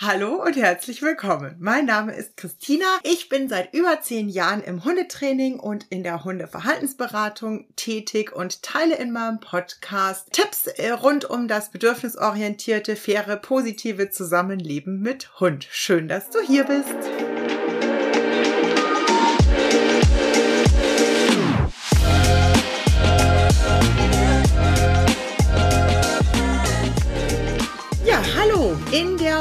Hallo und herzlich willkommen. Mein Name ist Christina. Ich bin seit über zehn Jahren im Hundetraining und in der Hundeverhaltensberatung tätig und teile in meinem Podcast Tipps äh, rund um das bedürfnisorientierte, faire, positive Zusammenleben mit Hund. Schön, dass du hier bist.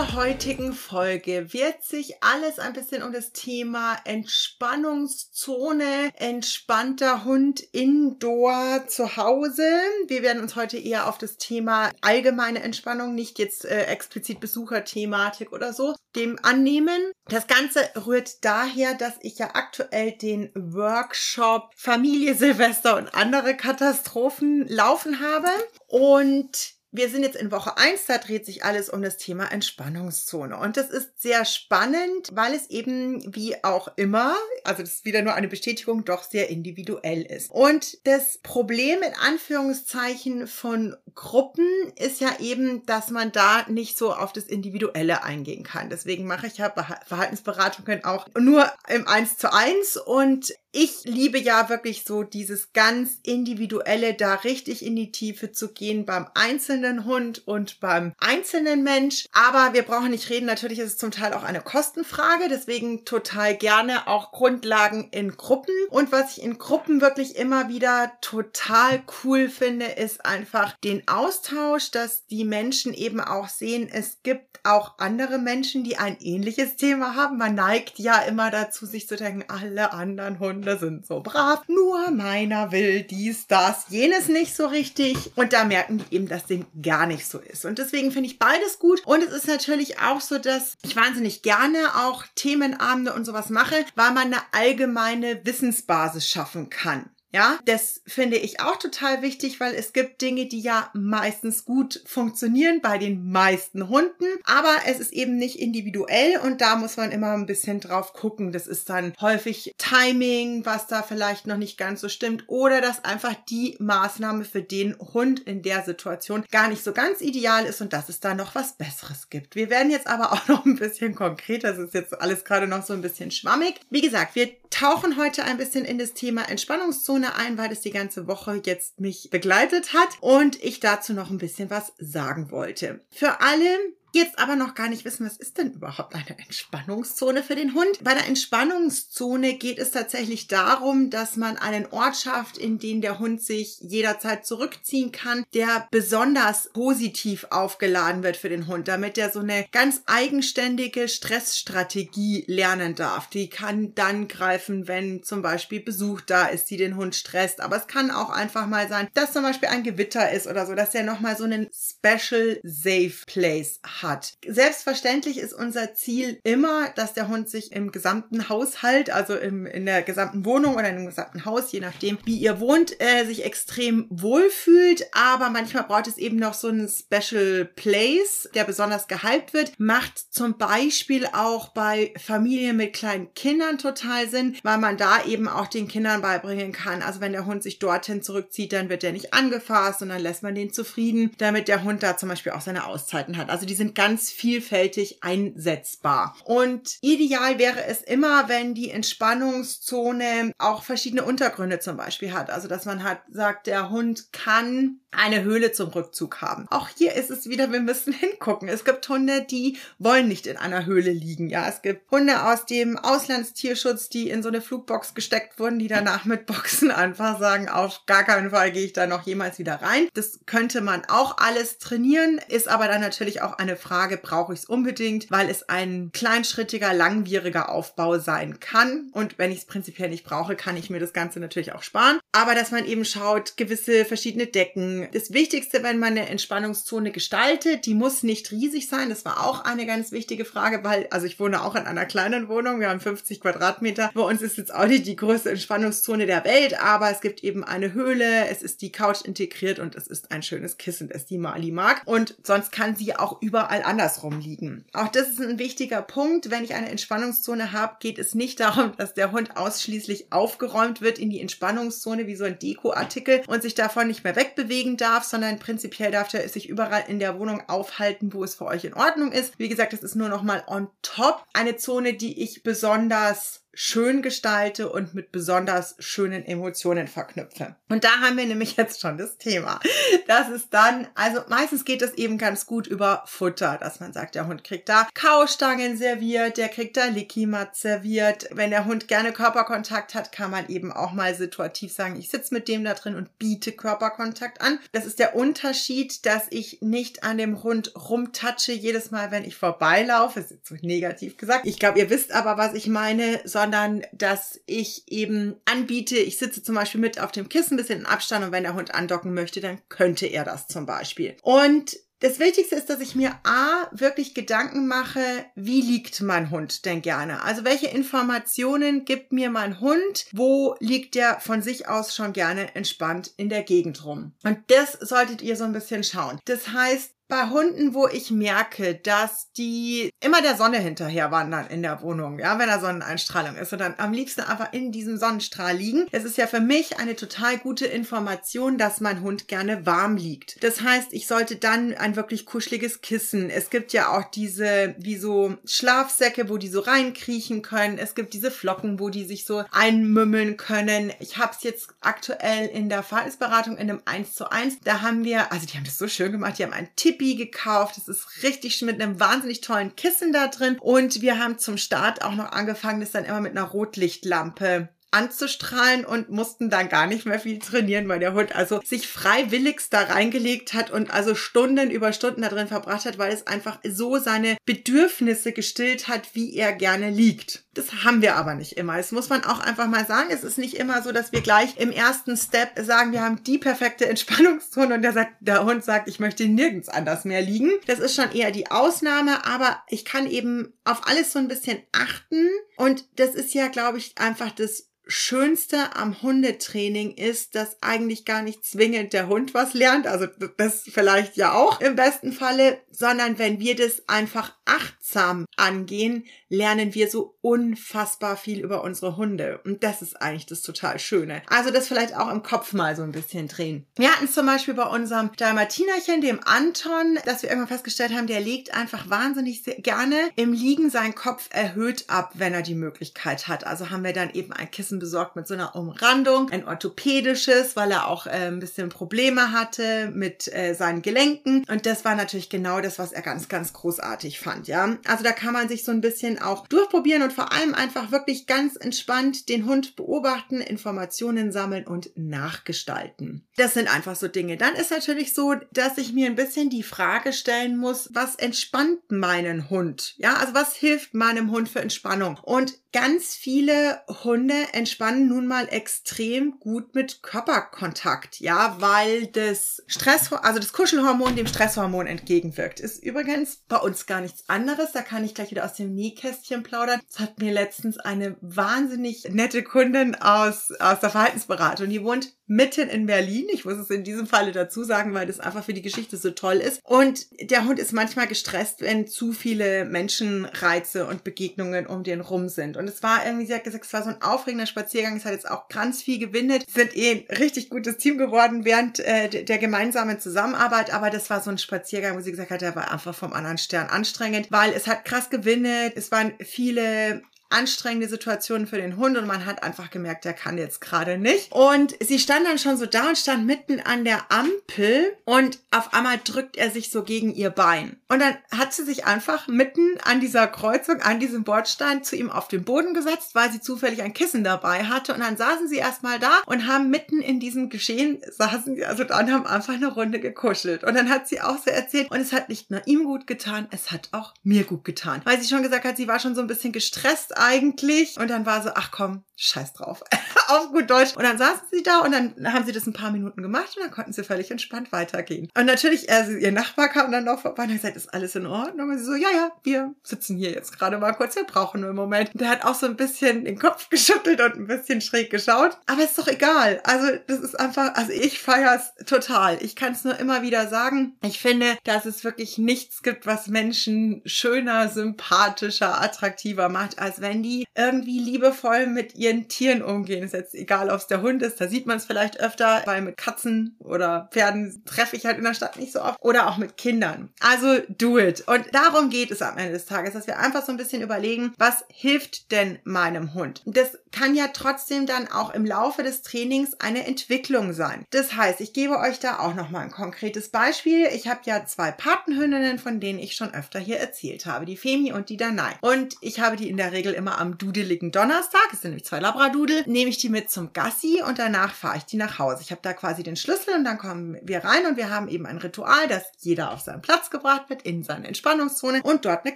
Der heutigen Folge wird sich alles ein bisschen um das Thema Entspannungszone, entspannter Hund indoor zu Hause. Wir werden uns heute eher auf das Thema allgemeine Entspannung, nicht jetzt äh, explizit Besucherthematik oder so, dem annehmen. Das Ganze rührt daher, dass ich ja aktuell den Workshop Familie Silvester und andere Katastrophen laufen habe und wir sind jetzt in Woche eins. da dreht sich alles um das Thema Entspannungszone. Und das ist sehr spannend, weil es eben wie auch immer, also das ist wieder nur eine Bestätigung, doch sehr individuell ist. Und das Problem in Anführungszeichen von Gruppen ist ja eben, dass man da nicht so auf das Individuelle eingehen kann. Deswegen mache ich ja Verhaltensberatungen auch nur im Eins zu eins und ich liebe ja wirklich so dieses ganz individuelle, da richtig in die Tiefe zu gehen beim einzelnen Hund und beim einzelnen Mensch. Aber wir brauchen nicht reden. Natürlich ist es zum Teil auch eine Kostenfrage. Deswegen total gerne auch Grundlagen in Gruppen. Und was ich in Gruppen wirklich immer wieder total cool finde, ist einfach den Austausch, dass die Menschen eben auch sehen, es gibt auch andere Menschen, die ein ähnliches Thema haben. Man neigt ja immer dazu, sich zu denken, alle anderen Hunde Hunde sind so brav, nur meiner will dies, das, jenes nicht so richtig. Und da merken die eben, dass dem gar nicht so ist. Und deswegen finde ich beides gut. Und es ist natürlich auch so, dass ich wahnsinnig gerne auch Themenabende und sowas mache, weil man eine allgemeine Wissensbasis schaffen kann. Ja, das finde ich auch total wichtig, weil es gibt Dinge, die ja meistens gut funktionieren bei den meisten Hunden, aber es ist eben nicht individuell und da muss man immer ein bisschen drauf gucken. Das ist dann häufig Timing, was da vielleicht noch nicht ganz so stimmt oder dass einfach die Maßnahme für den Hund in der Situation gar nicht so ganz ideal ist und dass es da noch was Besseres gibt. Wir werden jetzt aber auch noch ein bisschen konkreter. Das ist jetzt alles gerade noch so ein bisschen schwammig. Wie gesagt, wir tauchen heute ein bisschen in das Thema Entspannungszone ein, weil das die ganze Woche jetzt mich begleitet hat und ich dazu noch ein bisschen was sagen wollte. Für alle, jetzt aber noch gar nicht wissen, was ist denn überhaupt eine Entspannungszone für den Hund. Bei der Entspannungszone geht es tatsächlich darum, dass man einen Ort schafft, in den der Hund sich jederzeit zurückziehen kann, der besonders positiv aufgeladen wird für den Hund, damit er so eine ganz eigenständige Stressstrategie lernen darf. Die kann dann greifen, wenn zum Beispiel Besuch da ist, die den Hund stresst. Aber es kann auch einfach mal sein, dass zum Beispiel ein Gewitter ist oder so, dass er nochmal so einen Special Safe Place hat hat. Selbstverständlich ist unser Ziel immer, dass der Hund sich im gesamten Haushalt, also im, in der gesamten Wohnung oder dem gesamten Haus, je nachdem, wie ihr wohnt, äh, sich extrem wohlfühlt. Aber manchmal braucht es eben noch so einen Special Place, der besonders gehypt wird. Macht zum Beispiel auch bei Familien mit kleinen Kindern total Sinn, weil man da eben auch den Kindern beibringen kann. Also wenn der Hund sich dorthin zurückzieht, dann wird er nicht angefasst und dann lässt man den zufrieden, damit der Hund da zum Beispiel auch seine Auszeiten hat. Also die sind ganz vielfältig einsetzbar. Und ideal wäre es immer, wenn die Entspannungszone auch verschiedene Untergründe zum Beispiel hat. Also, dass man hat, sagt, der Hund kann eine Höhle zum Rückzug haben. Auch hier ist es wieder, wir müssen hingucken. Es gibt Hunde, die wollen nicht in einer Höhle liegen. Ja, es gibt Hunde aus dem Auslandstierschutz, die in so eine Flugbox gesteckt wurden, die danach mit Boxen einfach sagen, auf gar keinen Fall gehe ich da noch jemals wieder rein. Das könnte man auch alles trainieren, ist aber dann natürlich auch eine Frage, brauche ich es unbedingt, weil es ein kleinschrittiger, langwieriger Aufbau sein kann. Und wenn ich es prinzipiell nicht brauche, kann ich mir das Ganze natürlich auch sparen. Aber dass man eben schaut, gewisse verschiedene Decken, das Wichtigste, wenn man eine Entspannungszone gestaltet, die muss nicht riesig sein. Das war auch eine ganz wichtige Frage, weil, also ich wohne auch in einer kleinen Wohnung. Wir haben 50 Quadratmeter. Bei uns ist jetzt auch nicht die größte Entspannungszone der Welt, aber es gibt eben eine Höhle. Es ist die Couch integriert und es ist ein schönes Kissen, das die Mali mag. Und sonst kann sie auch überall andersrum liegen. Auch das ist ein wichtiger Punkt. Wenn ich eine Entspannungszone habe, geht es nicht darum, dass der Hund ausschließlich aufgeräumt wird in die Entspannungszone wie so ein Dekoartikel und sich davon nicht mehr wegbewegen bewegen darf, sondern prinzipiell darf er sich überall in der Wohnung aufhalten, wo es für euch in Ordnung ist. Wie gesagt, das ist nur noch mal on top eine Zone, die ich besonders schön gestalte und mit besonders schönen Emotionen verknüpfe. Und da haben wir nämlich jetzt schon das Thema. Das ist dann, also meistens geht es eben ganz gut über Futter, dass man sagt, der Hund kriegt da Kaustangen serviert, der kriegt da Lickimat serviert. Wenn der Hund gerne Körperkontakt hat, kann man eben auch mal situativ sagen, ich sitze mit dem da drin und biete Körperkontakt an. Das ist der Unterschied, dass ich nicht an dem Hund rumtatsche jedes Mal, wenn ich vorbeilaufe. Das ist jetzt so negativ gesagt. Ich glaube, ihr wisst aber, was ich meine, sondern sondern dass ich eben anbiete, ich sitze zum Beispiel mit auf dem Kissen, ein bisschen in Abstand und wenn der Hund andocken möchte, dann könnte er das zum Beispiel. Und das Wichtigste ist, dass ich mir A, wirklich Gedanken mache, wie liegt mein Hund denn gerne? Also welche Informationen gibt mir mein Hund? Wo liegt der von sich aus schon gerne entspannt in der Gegend rum? Und das solltet ihr so ein bisschen schauen. Das heißt, bei Hunden, wo ich merke, dass die immer der Sonne hinterher wandern in der Wohnung, ja, wenn da Sonneneinstrahlung ist und dann am liebsten einfach in diesem Sonnenstrahl liegen. Es ist ja für mich eine total gute Information, dass mein Hund gerne warm liegt. Das heißt, ich sollte dann ein wirklich kuscheliges Kissen. Es gibt ja auch diese, wie so Schlafsäcke, wo die so reinkriechen können. Es gibt diese Flocken, wo die sich so einmümmeln können. Ich habe es jetzt aktuell in der Verhaltensberatung in einem 1 zu 1. Da haben wir, also die haben das so schön gemacht, die haben einen Tipp Tippi gekauft. Es ist richtig mit einem wahnsinnig tollen Kissen da drin. Und wir haben zum Start auch noch angefangen, das dann immer mit einer Rotlichtlampe anzustrahlen und mussten dann gar nicht mehr viel trainieren, weil der Hund also sich freiwilligst da reingelegt hat und also Stunden über Stunden da drin verbracht hat, weil es einfach so seine Bedürfnisse gestillt hat, wie er gerne liegt. Das haben wir aber nicht immer. Das muss man auch einfach mal sagen. Es ist nicht immer so, dass wir gleich im ersten Step sagen, wir haben die perfekte Entspannungszone und der, sagt, der Hund sagt, ich möchte nirgends anders mehr liegen. Das ist schon eher die Ausnahme, aber ich kann eben auf alles so ein bisschen achten und das ist ja, glaube ich, einfach das Schönste am Hundetraining ist, dass eigentlich gar nicht zwingend der Hund was lernt, also das vielleicht ja auch im besten Falle, sondern wenn wir das einfach achtsam angehen, lernen wir so unfassbar viel über unsere Hunde. Und das ist eigentlich das total Schöne. Also das vielleicht auch im Kopf mal so ein bisschen drehen. Wir hatten zum Beispiel bei unserem Dalmatinerchen, dem Anton, dass wir irgendwann festgestellt haben, der legt einfach wahnsinnig gerne im Liegen seinen Kopf erhöht ab, wenn er die Möglichkeit hat. Also haben wir dann eben ein Kissen besorgt mit so einer Umrandung, ein orthopädisches, weil er auch äh, ein bisschen Probleme hatte mit äh, seinen Gelenken. Und das war natürlich genau das, was er ganz, ganz großartig fand, ja. Also da kann man sich so ein bisschen auch durchprobieren und vor allem einfach wirklich ganz entspannt den Hund beobachten, Informationen sammeln und nachgestalten. Das sind einfach so Dinge. Dann ist natürlich so, dass ich mir ein bisschen die Frage stellen muss, was entspannt meinen Hund? Ja, also was hilft meinem Hund für Entspannung? Und ganz viele Hunde entspannen nun mal extrem gut mit Körperkontakt, ja, weil das Stress, also das Kuschelhormon dem Stresshormon entgegenwirkt. Ist übrigens bei uns gar nichts anderes. Da kann ich gleich wieder aus dem Nähkästchen plaudern. Das hat mir letztens eine wahnsinnig nette Kundin aus, aus der Verhaltensberatung. Die wohnt mitten in Berlin. Ich muss es in diesem Falle dazu sagen, weil das einfach für die Geschichte so toll ist. Und der Hund ist manchmal gestresst, wenn zu viele Menschenreize und Begegnungen um den rum sind. Und es war irgendwie, sie hat gesagt, es war so ein aufregender Spaziergang. Es hat jetzt auch ganz viel gewindet. Sie sind eh ein richtig gutes Team geworden während äh, der gemeinsamen Zusammenarbeit. Aber das war so ein Spaziergang, wo sie gesagt hat, der war einfach vom anderen Stern anstrengend, weil es hat krass gewinnet. Es waren viele anstrengende Situationen für den Hund und man hat einfach gemerkt, der kann jetzt gerade nicht. Und sie stand dann schon so da und stand mitten an der Ampel und auf einmal drückt er sich so gegen ihr Bein. Und dann hat sie sich einfach mitten an dieser Kreuzung, an diesem Bordstein zu ihm auf den Boden gesetzt, weil sie zufällig ein Kissen dabei hatte. Und dann saßen sie erstmal da und haben mitten in diesem Geschehen, saßen sie also da und haben einfach eine Runde gekuschelt. Und dann hat sie auch so erzählt, und es hat nicht nur ihm gut getan, es hat auch mir gut getan. Weil sie schon gesagt hat, sie war schon so ein bisschen gestresst eigentlich. Und dann war so, ach komm, scheiß drauf. Auf gut Deutsch. Und dann saßen sie da und dann haben sie das ein paar Minuten gemacht und dann konnten sie völlig entspannt weitergehen. Und natürlich, also ihr Nachbar kam dann noch vorbei und hat gesagt, ist alles in Ordnung? Und sie so, ja, ja, wir sitzen hier jetzt gerade mal kurz, wir brauchen nur einen Moment. Und der hat auch so ein bisschen den Kopf geschüttelt und ein bisschen schräg geschaut. Aber ist doch egal. Also das ist einfach, also ich feiere es total. Ich kann es nur immer wieder sagen. Ich finde, dass es wirklich nichts gibt, was Menschen schöner, sympathischer, attraktiver macht, als wenn die irgendwie liebevoll mit ihren Tieren umgehen. Ist jetzt egal, ob es der Hund ist, da sieht man es vielleicht öfter, weil mit Katzen oder Pferden treffe ich halt in der Stadt nicht so oft oder auch mit Kindern. Also do it. Und darum geht es am Ende des Tages, dass wir einfach so ein bisschen überlegen, was hilft denn meinem Hund? Das kann ja trotzdem dann auch im Laufe des Trainings eine Entwicklung sein. Das heißt, ich gebe euch da auch noch mal ein konkretes Beispiel. Ich habe ja zwei Patenhündinnen, von denen ich schon öfter hier erzählt habe, die Femi und die Danai. Und ich habe die in der Regel immer am dudeligen Donnerstag, es sind nämlich zwei Labradudel, nehme ich die mit zum Gassi und danach fahre ich die nach Hause. Ich habe da quasi den Schlüssel und dann kommen wir rein und wir haben eben ein Ritual, dass jeder auf seinen Platz gebracht wird, in seine Entspannungszone und dort eine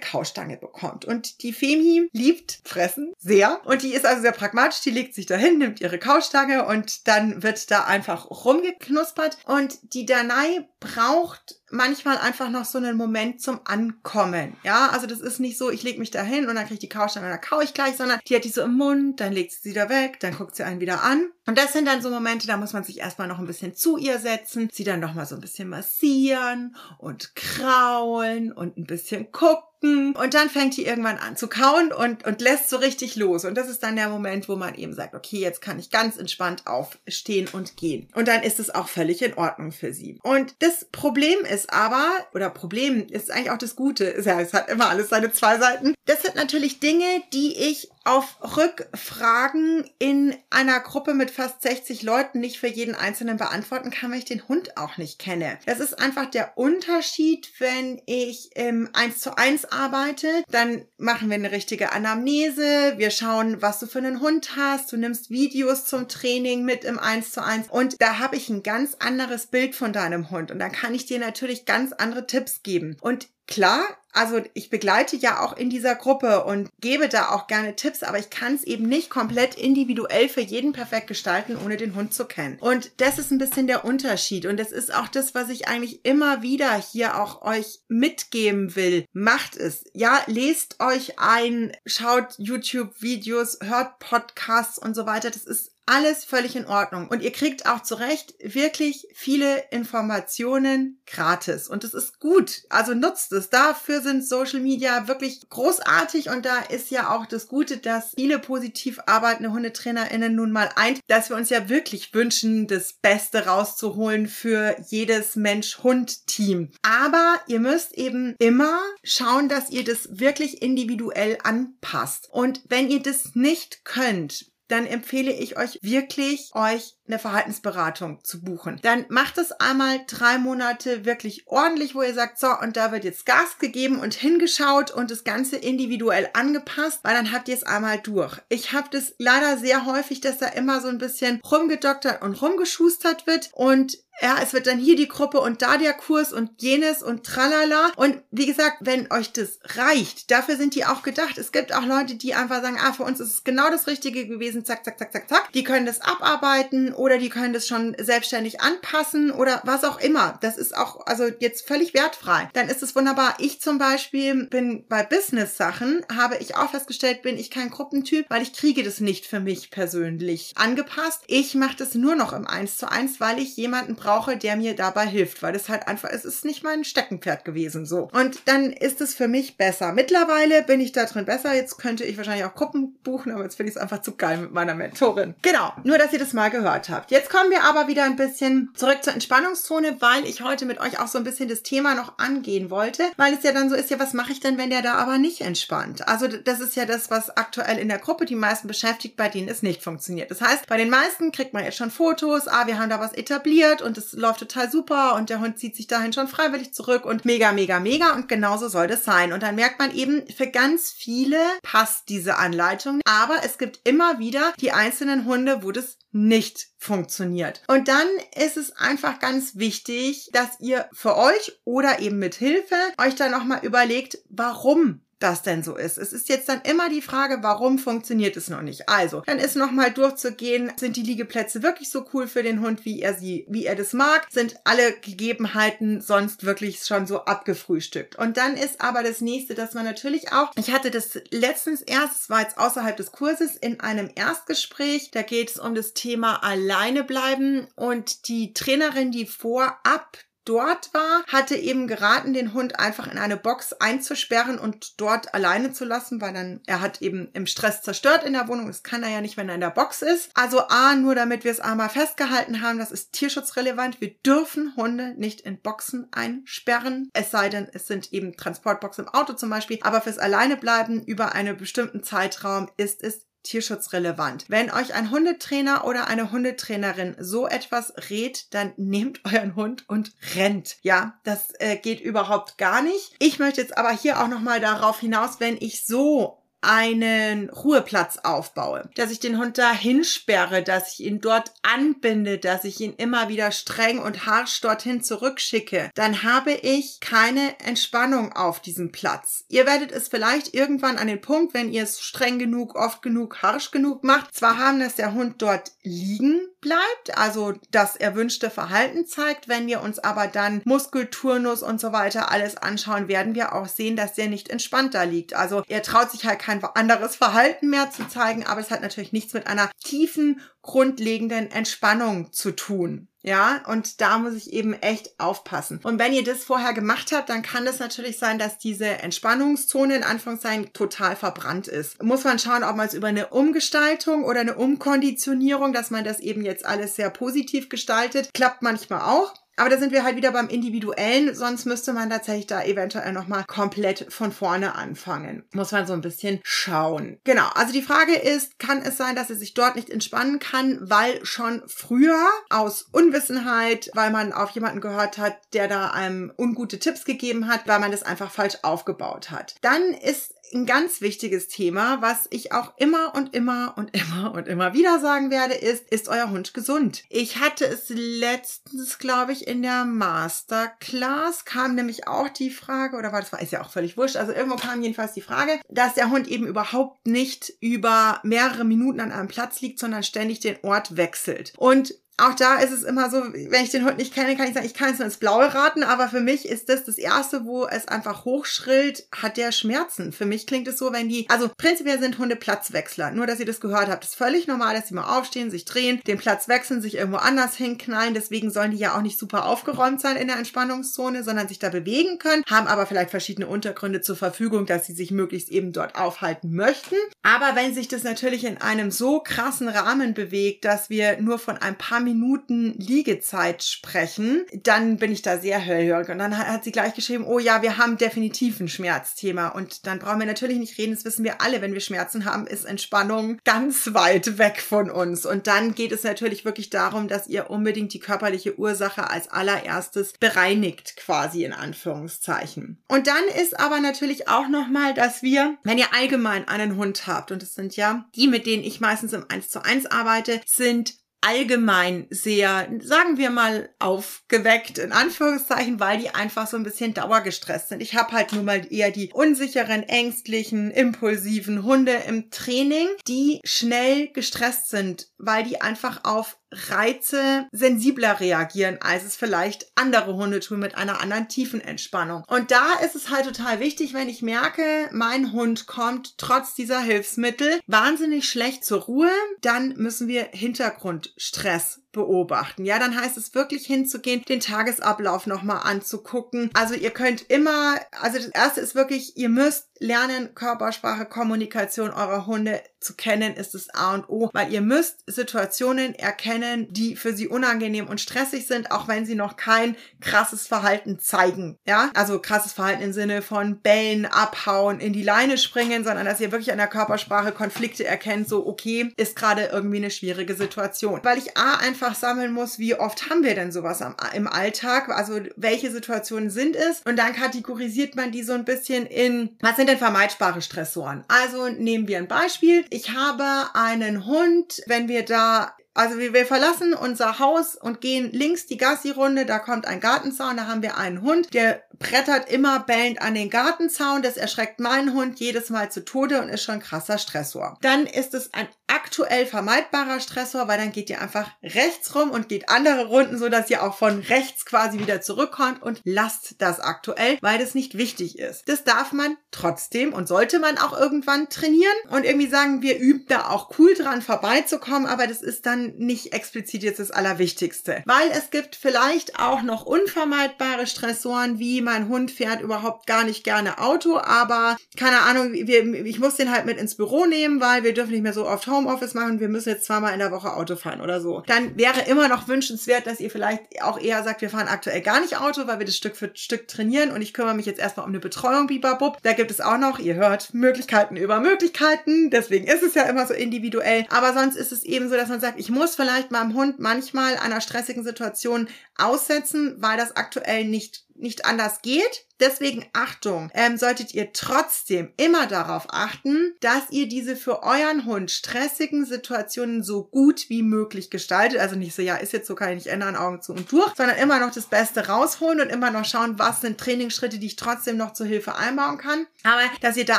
Kaustange bekommt. Und die Femi liebt Fressen sehr und die ist also sehr pragmatisch, die legt sich dahin, nimmt ihre Kaustange und dann wird da einfach rumgeknuspert und die Danai braucht manchmal einfach noch so einen Moment zum Ankommen. Ja, also das ist nicht so, ich lege mich da hin und dann kriege ich die Couchstange und dann kau ich gleich, sondern die hat die so im Mund, dann legt sie sie da weg, dann guckt sie einen wieder an. Und das sind dann so Momente, da muss man sich erstmal noch ein bisschen zu ihr setzen, sie dann noch mal so ein bisschen massieren und kraulen und ein bisschen gucken und dann fängt die irgendwann an zu kauen und, und lässt so richtig los. Und das ist dann der Moment, wo man eben sagt, okay, jetzt kann ich ganz entspannt aufstehen und gehen. Und dann ist es auch völlig in Ordnung für sie. Und das Problem ist aber, oder Problem ist eigentlich auch das Gute, es hat immer alles seine zwei Seiten. Das sind natürlich Dinge, die ich auf Rückfragen in einer Gruppe mit fast 60 Leuten nicht für jeden Einzelnen beantworten kann, weil ich den Hund auch nicht kenne. Das ist einfach der Unterschied, wenn ich im 1 zu 1 arbeite, dann machen wir eine richtige Anamnese, wir schauen, was du für einen Hund hast, du nimmst Videos zum Training mit im 1 zu 1 und da habe ich ein ganz anderes Bild von deinem Hund und dann kann ich dir natürlich ganz andere Tipps geben. Und Klar, also ich begleite ja auch in dieser Gruppe und gebe da auch gerne Tipps, aber ich kann es eben nicht komplett individuell für jeden perfekt gestalten, ohne den Hund zu kennen. Und das ist ein bisschen der Unterschied und das ist auch das, was ich eigentlich immer wieder hier auch euch mitgeben will. Macht es. Ja, lest euch ein, schaut YouTube-Videos, hört Podcasts und so weiter. Das ist alles völlig in Ordnung. Und ihr kriegt auch zu Recht wirklich viele Informationen gratis. Und das ist gut. Also nutzt es. Dafür sind Social Media wirklich großartig. Und da ist ja auch das Gute, dass viele positiv arbeitende HundetrainerInnen nun mal eint, dass wir uns ja wirklich wünschen, das Beste rauszuholen für jedes Mensch-Hund-Team. Aber ihr müsst eben immer schauen, dass ihr das wirklich individuell anpasst. Und wenn ihr das nicht könnt, dann empfehle ich euch wirklich, euch eine Verhaltensberatung zu buchen. Dann macht es einmal drei Monate wirklich ordentlich, wo ihr sagt, so, und da wird jetzt Gas gegeben und hingeschaut und das Ganze individuell angepasst, weil dann habt ihr es einmal durch. Ich habe das leider sehr häufig, dass da immer so ein bisschen rumgedoktert und rumgeschustert wird und ja, es wird dann hier die Gruppe und da der Kurs und jenes und tralala. Und wie gesagt, wenn euch das reicht, dafür sind die auch gedacht. Es gibt auch Leute, die einfach sagen, ah, für uns ist es genau das Richtige gewesen, zack, zack, zack, zack, zack. Die können das abarbeiten oder die können das schon selbstständig anpassen oder was auch immer. Das ist auch, also jetzt völlig wertfrei. Dann ist es wunderbar. Ich zum Beispiel bin bei Business-Sachen, habe ich auch festgestellt, bin ich kein Gruppentyp, weil ich kriege das nicht für mich persönlich angepasst. Ich mache das nur noch im 1 zu 1, weil ich jemanden brauche, der mir dabei hilft, weil es halt einfach, es ist nicht mein Steckenpferd gewesen, so. Und dann ist es für mich besser. Mittlerweile bin ich da drin besser. Jetzt könnte ich wahrscheinlich auch Gruppen buchen, aber jetzt finde ich es einfach zu geil mit meiner Mentorin. Genau. Nur, dass ihr das mal gehört habt. Jetzt kommen wir aber wieder ein bisschen zurück zur Entspannungszone, weil ich heute mit euch auch so ein bisschen das Thema noch angehen wollte, weil es ja dann so ist, ja, was mache ich denn, wenn der da aber nicht entspannt? Also, das ist ja das, was aktuell in der Gruppe die meisten beschäftigt, bei denen es nicht funktioniert. Das heißt, bei den meisten kriegt man jetzt schon Fotos, ah, wir haben da was etabliert und und es läuft total super und der Hund zieht sich dahin schon freiwillig zurück und mega, mega, mega und genauso soll das sein. Und dann merkt man eben, für ganz viele passt diese Anleitung, aber es gibt immer wieder die einzelnen Hunde, wo das nicht funktioniert. Und dann ist es einfach ganz wichtig, dass ihr für euch oder eben mit Hilfe euch dann nochmal überlegt, warum das denn so ist. Es ist jetzt dann immer die Frage, warum funktioniert es noch nicht? Also, dann ist nochmal durchzugehen, sind die Liegeplätze wirklich so cool für den Hund, wie er sie, wie er das mag? Sind alle Gegebenheiten sonst wirklich schon so abgefrühstückt? Und dann ist aber das nächste, dass man natürlich auch, ich hatte das letztens erst, es war jetzt außerhalb des Kurses in einem Erstgespräch, da geht es um das Thema alleine bleiben und die Trainerin, die vorab dort war, hatte eben geraten, den Hund einfach in eine Box einzusperren und dort alleine zu lassen, weil dann er hat eben im Stress zerstört in der Wohnung. Das kann er ja nicht, wenn er in der Box ist. Also A, nur damit wir es einmal festgehalten haben, das ist tierschutzrelevant. Wir dürfen Hunde nicht in Boxen einsperren. Es sei denn, es sind eben Transportboxen im Auto zum Beispiel. Aber fürs Alleinebleiben über einen bestimmten Zeitraum ist es tierschutzrelevant. Wenn euch ein Hundetrainer oder eine Hundetrainerin so etwas rät, dann nehmt euren Hund und rennt. Ja, das äh, geht überhaupt gar nicht. Ich möchte jetzt aber hier auch noch mal darauf hinaus, wenn ich so einen Ruheplatz aufbaue, dass ich den Hund da hinsperre, dass ich ihn dort anbinde, dass ich ihn immer wieder streng und harsch dorthin zurückschicke, dann habe ich keine Entspannung auf diesem Platz. Ihr werdet es vielleicht irgendwann an den Punkt, wenn ihr es streng genug, oft genug, harsch genug macht, zwar haben, dass der Hund dort liegen bleibt, also das erwünschte Verhalten zeigt. Wenn wir uns aber dann Muskelturnus und so weiter alles anschauen, werden wir auch sehen, dass der nicht entspannt da liegt. Also er traut sich halt kein anderes Verhalten mehr zu zeigen, aber es hat natürlich nichts mit einer tiefen, grundlegenden Entspannung zu tun. Ja, und da muss ich eben echt aufpassen. Und wenn ihr das vorher gemacht habt, dann kann es natürlich sein, dass diese Entspannungszone in Anführungszeichen total verbrannt ist. Muss man schauen, ob man es über eine Umgestaltung oder eine Umkonditionierung, dass man das eben jetzt alles sehr positiv gestaltet, klappt manchmal auch. Aber da sind wir halt wieder beim Individuellen, sonst müsste man tatsächlich da eventuell nochmal komplett von vorne anfangen. Muss man so ein bisschen schauen. Genau, also die Frage ist, kann es sein, dass er sich dort nicht entspannen kann, weil schon früher aus Unwissenheit, weil man auf jemanden gehört hat, der da einem ungute Tipps gegeben hat, weil man das einfach falsch aufgebaut hat. Dann ist ein ganz wichtiges Thema, was ich auch immer und immer und immer und immer wieder sagen werde, ist, ist euer Hund gesund? Ich hatte es letztens, glaube ich, in der Masterclass kam nämlich auch die Frage, oder war das ist ja auch völlig wurscht, also irgendwo kam jedenfalls die Frage, dass der Hund eben überhaupt nicht über mehrere Minuten an einem Platz liegt, sondern ständig den Ort wechselt. Und auch da ist es immer so, wenn ich den Hund nicht kenne, kann ich sagen, ich kann es nur ins Blaue raten, aber für mich ist das das erste, wo es einfach hochschrillt, hat der Schmerzen. Für mich klingt es so, wenn die, also prinzipiell sind Hunde Platzwechsler. Nur, dass ihr das gehört habt, ist völlig normal, dass sie mal aufstehen, sich drehen, den Platz wechseln, sich irgendwo anders hinknallen. Deswegen sollen die ja auch nicht super aufgeräumt sein in der Entspannungszone, sondern sich da bewegen können, haben aber vielleicht verschiedene Untergründe zur Verfügung, dass sie sich möglichst eben dort aufhalten möchten. Aber wenn sich das natürlich in einem so krassen Rahmen bewegt, dass wir nur von ein paar Minuten Liegezeit sprechen, dann bin ich da sehr hellhörig. Und dann hat sie gleich geschrieben, oh ja, wir haben definitiv ein Schmerzthema. Und dann brauchen wir natürlich nicht reden, das wissen wir alle, wenn wir Schmerzen haben, ist Entspannung ganz weit weg von uns. Und dann geht es natürlich wirklich darum, dass ihr unbedingt die körperliche Ursache als allererstes bereinigt, quasi in Anführungszeichen. Und dann ist aber natürlich auch nochmal, dass wir, wenn ihr allgemein einen Hund habt, und es sind ja die, mit denen ich meistens im 1 zu 1 arbeite, sind allgemein sehr, sagen wir mal, aufgeweckt, in Anführungszeichen, weil die einfach so ein bisschen dauergestresst sind. Ich habe halt nur mal eher die unsicheren, ängstlichen, impulsiven Hunde im Training, die schnell gestresst sind, weil die einfach auf Reize sensibler reagieren, als es vielleicht andere Hunde tun mit einer anderen tiefen Entspannung. Und da ist es halt total wichtig, wenn ich merke, mein Hund kommt trotz dieser Hilfsmittel wahnsinnig schlecht zur Ruhe, dann müssen wir Hintergrundstress beobachten. Ja, dann heißt es wirklich hinzugehen, den Tagesablauf nochmal anzugucken. Also ihr könnt immer, also das erste ist wirklich, ihr müsst lernen, Körpersprache, Kommunikation eurer Hunde zu kennen, ist das A und O, weil ihr müsst Situationen erkennen, die für sie unangenehm und stressig sind, auch wenn sie noch kein krasses Verhalten zeigen. Ja, also krasses Verhalten im Sinne von bellen, abhauen, in die Leine springen, sondern dass ihr wirklich an der Körpersprache Konflikte erkennt, so okay, ist gerade irgendwie eine schwierige Situation. Weil ich A einfach einfach sammeln muss, wie oft haben wir denn sowas am, im Alltag? Also welche Situationen sind es? Und dann kategorisiert man die so ein bisschen in, was sind denn vermeidbare Stressoren? Also nehmen wir ein Beispiel. Ich habe einen Hund, wenn wir da also wir, verlassen unser Haus und gehen links die Gassi-Runde, da kommt ein Gartenzaun, da haben wir einen Hund, der brettert immer bellend an den Gartenzaun. Das erschreckt meinen Hund jedes Mal zu Tode und ist schon krasser Stressor. Dann ist es ein aktuell vermeidbarer Stressor, weil dann geht ihr einfach rechts rum und geht andere Runden, so dass ihr auch von rechts quasi wieder zurückkommt und lasst das aktuell, weil das nicht wichtig ist. Das darf man trotzdem und sollte man auch irgendwann trainieren und irgendwie sagen, wir üben da auch cool dran vorbeizukommen, aber das ist dann nicht explizit jetzt das Allerwichtigste, weil es gibt vielleicht auch noch unvermeidbare Stressoren, wie mein Hund fährt überhaupt gar nicht gerne Auto, aber keine Ahnung, wir, ich muss den halt mit ins Büro nehmen, weil wir dürfen nicht mehr so oft Homeoffice machen, wir müssen jetzt zweimal in der Woche Auto fahren oder so. Dann wäre immer noch wünschenswert, dass ihr vielleicht auch eher sagt, wir fahren aktuell gar nicht Auto, weil wir das Stück für Stück trainieren und ich kümmere mich jetzt erstmal um eine Betreuung, bibabub. Da gibt es auch noch, ihr hört, Möglichkeiten über Möglichkeiten, deswegen ist es ja immer so individuell. Aber sonst ist es eben so, dass man sagt, ich muss vielleicht meinem Hund manchmal einer stressigen Situation aussetzen, weil das aktuell nicht nicht anders geht. Deswegen Achtung, ähm, solltet ihr trotzdem immer darauf achten, dass ihr diese für euren Hund stressigen Situationen so gut wie möglich gestaltet. Also nicht so, ja, ist jetzt so, kann ich nicht ändern, Augen zu und durch, sondern immer noch das Beste rausholen und immer noch schauen, was sind Trainingsschritte, die ich trotzdem noch zur Hilfe einbauen kann. Aber dass ihr da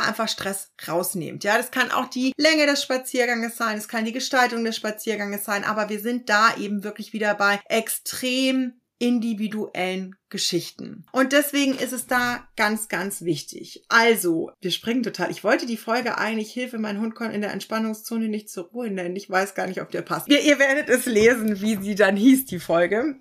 einfach Stress rausnehmt. Ja, das kann auch die Länge des Spazierganges sein, es kann die Gestaltung des Spazierganges sein, aber wir sind da eben wirklich wieder bei extrem individuellen Geschichten. Und deswegen ist es da ganz, ganz wichtig. Also, wir springen total. Ich wollte die Folge eigentlich Hilfe, mein Hund kommt in der Entspannungszone nicht zur Ruhe nennen. Ich weiß gar nicht, ob der passt. Ihr, ihr werdet es lesen, wie sie dann hieß, die Folge.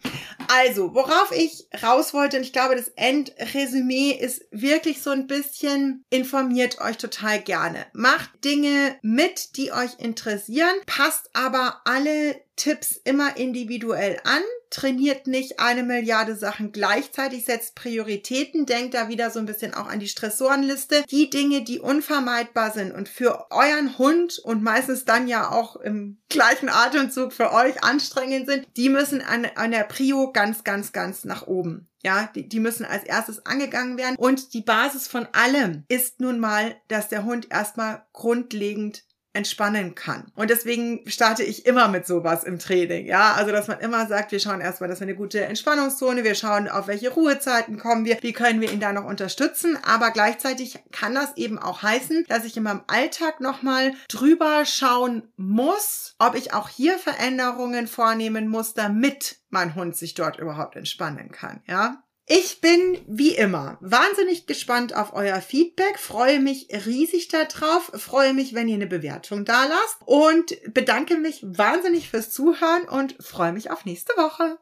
Also, worauf ich raus wollte, und ich glaube, das Endresümee ist wirklich so ein bisschen, informiert euch total gerne. Macht Dinge mit, die euch interessieren, passt aber alle Tipps immer individuell an, trainiert nicht eine Milliarde Sachen gleichzeitig, setzt Prioritäten, denkt da wieder so ein bisschen auch an die Stressorenliste. Die Dinge, die unvermeidbar sind und für euren Hund und meistens dann ja auch im gleichen Atemzug für euch anstrengend sind, die müssen an, an der Prio ganz, ganz, ganz nach oben. Ja, die, die müssen als erstes angegangen werden. Und die Basis von allem ist nun mal, dass der Hund erstmal grundlegend entspannen kann. Und deswegen starte ich immer mit sowas im Training. Ja, also dass man immer sagt, wir schauen erstmal, dass wir eine gute Entspannungszone, wir schauen, auf welche Ruhezeiten kommen wir, wie können wir ihn da noch unterstützen. Aber gleichzeitig kann das eben auch heißen, dass ich in meinem Alltag nochmal drüber schauen muss, ob ich auch hier Veränderungen vornehmen muss, damit mein Hund sich dort überhaupt entspannen kann. Ja, ich bin wie immer wahnsinnig gespannt auf euer Feedback, freue mich riesig darauf, freue mich, wenn ihr eine Bewertung da lasst und bedanke mich wahnsinnig fürs Zuhören und freue mich auf nächste Woche.